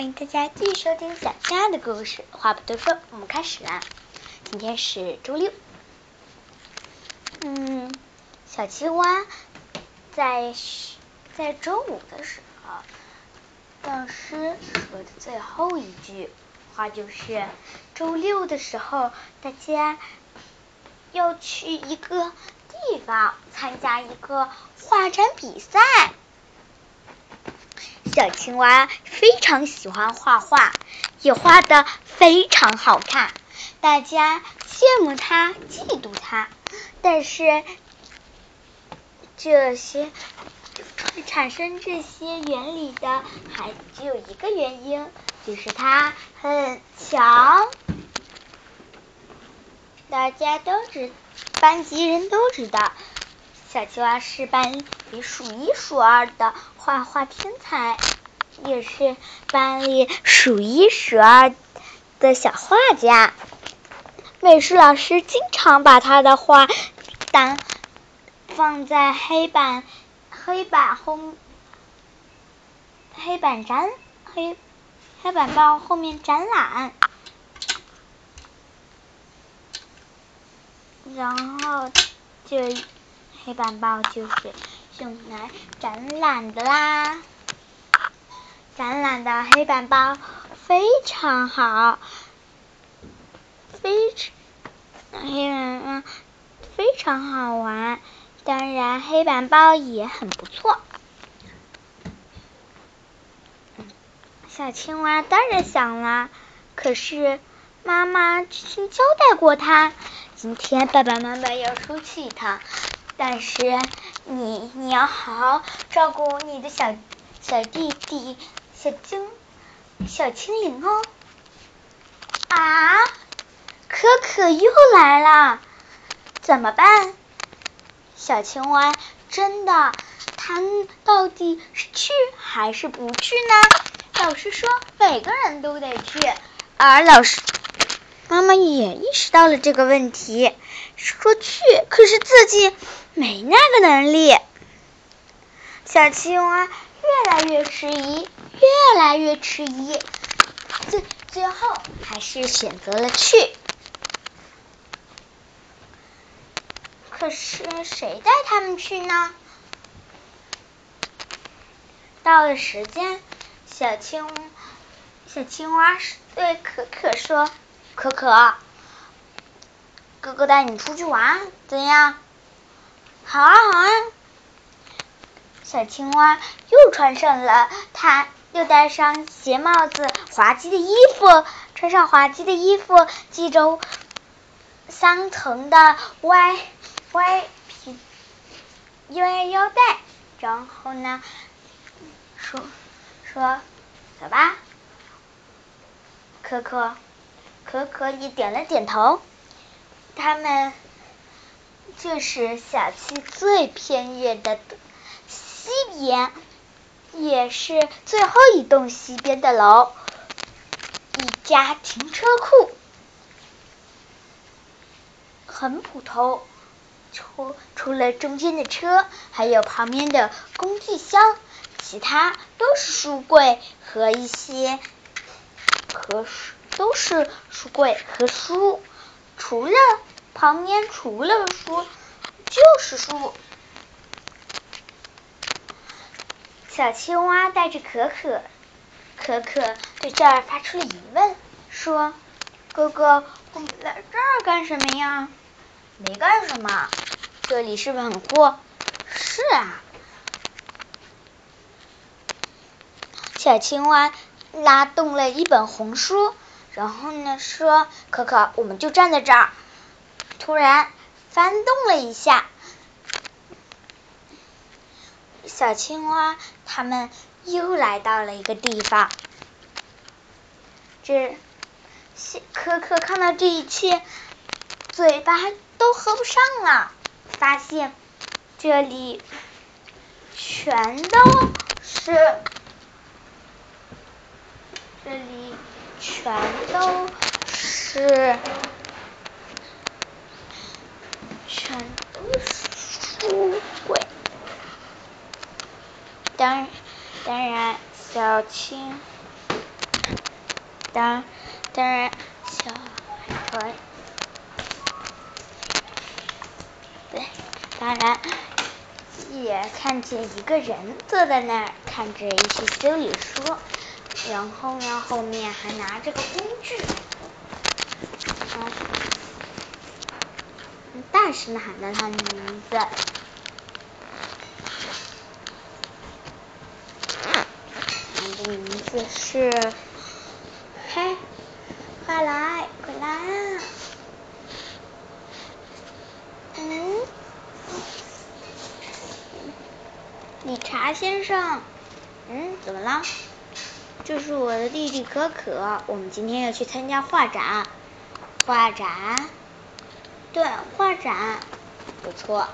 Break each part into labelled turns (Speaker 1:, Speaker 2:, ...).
Speaker 1: 欢迎大家继续收听小青蛙的故事。话不多说，我们开始啦。今天是周六。嗯，小青蛙在在周五的时候，老师说的最后一句话就是：周六的时候，大家要去一个地方参加一个画展比赛。小青蛙非常喜欢画画，也画的非常好看，大家羡慕它，嫉妒它。但是这些产生这些原理的，还只有一个原因，就是它很强。大家都知，班级人都知道。小青蛙是班里数一数二的画画天才，也是班里数一数二的小画家。美术老师经常把他的画当放在黑板黑板后黑板展黑黑板报后面展览，然后就。黑板报就是用来展览的啦，展览的黑板报非常好，非常黑板报非常好玩，当然黑板报也很不错。小青蛙当然想啦，可是妈妈之前交代过他，今天爸爸妈妈要出去一趟。但是你你要好好照顾你的小小弟弟小精小精灵哦！啊，可可又来了，怎么办？小青蛙真的，他到底是去还是不去呢？老师说每个人都得去，而老师妈妈也意识到了这个问题，说去，可是自己。没那个能力，小青蛙越来越迟疑，越来越迟疑，最最后还是选择了去。可是谁带他们去呢？到了时间，小青小青蛙对可可说：“可可，哥哥带你出去玩，怎样？”好啊，好啊！小青蛙又穿上了，它又戴上鞋帽子，滑稽的衣服，穿上滑稽的衣服，系着三层的歪歪皮歪腰带，然后呢，说说走吧，可可，可可也点了点头，他们。这是小溪最偏远的西边，也是最后一栋西边的楼，一家停车库，很普通，除除了中间的车，还有旁边的工具箱，其他都是书柜和一些和书，都是书柜和书，除了。旁边除了书就是书。小青蛙带着可可，可可对这儿发出了疑问，说：“哥哥，我们来这儿干什么呀？”“没干什么，这里是不是很酷？”“是啊。”小青蛙拉动了一本红书，然后呢说：“可可，我们就站在这儿。”突然翻动了一下，小青蛙他们又来到了一个地方。这可可看到这一切，嘴巴都合不上了。发现这里全都是，这里全都是。全都是书柜，当当然，小青当当然，小海豚，对，当然也看见一个人坐在那儿看着一些修理书，然后呢，后面还拿着个工具，大声的喊着他的名字，他的名字是。嘿，快来，快来啊！嗯，理查先生，嗯，怎么了？这是我的弟弟可可，我们今天要去参加画展。画展？对，画展，不错。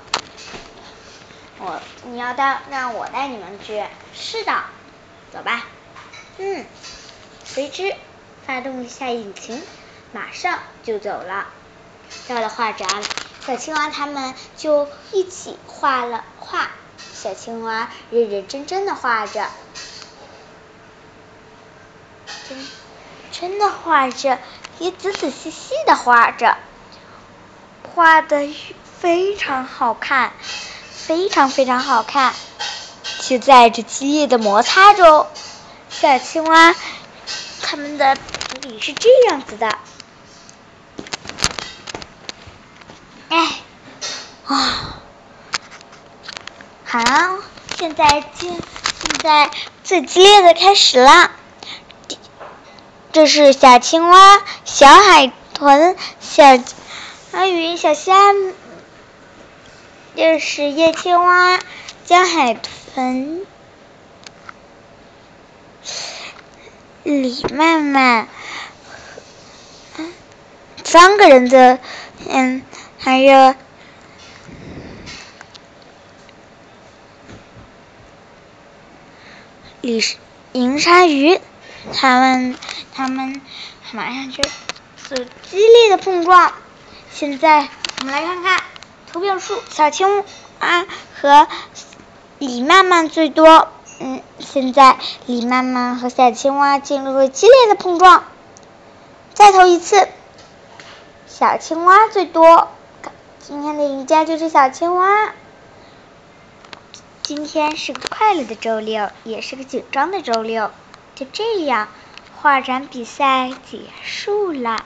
Speaker 1: 我，你要带，让我带你们去？是的，走吧。嗯，随之。发动一下引擎，马上就走了。到了画展，小青蛙他们就一起画了画。小青蛙认认真真的画着，真真的画着，也仔仔细细的画着，画的非常好看，非常非常好看。就在这激烈的摩擦中，小青蛙他们的。是这样子的，哎，啊，好，现在现现在最激烈的开始了。这是小青蛙、小海豚、小鱼、小虾，这是叶青蛙、江海豚、李曼曼。三个人的，嗯，还有李银鲨鱼，他们他们马上就做激烈的碰撞。现在我们来看看图片数，小青蛙和李曼曼最多。嗯，现在李曼曼和小青蛙进入了激烈的碰撞。再投一次。小青蛙最多，今天的赢家就是小青蛙。今天是个快乐的周六，也是个紧张的周六。就这样，画展比赛结束了。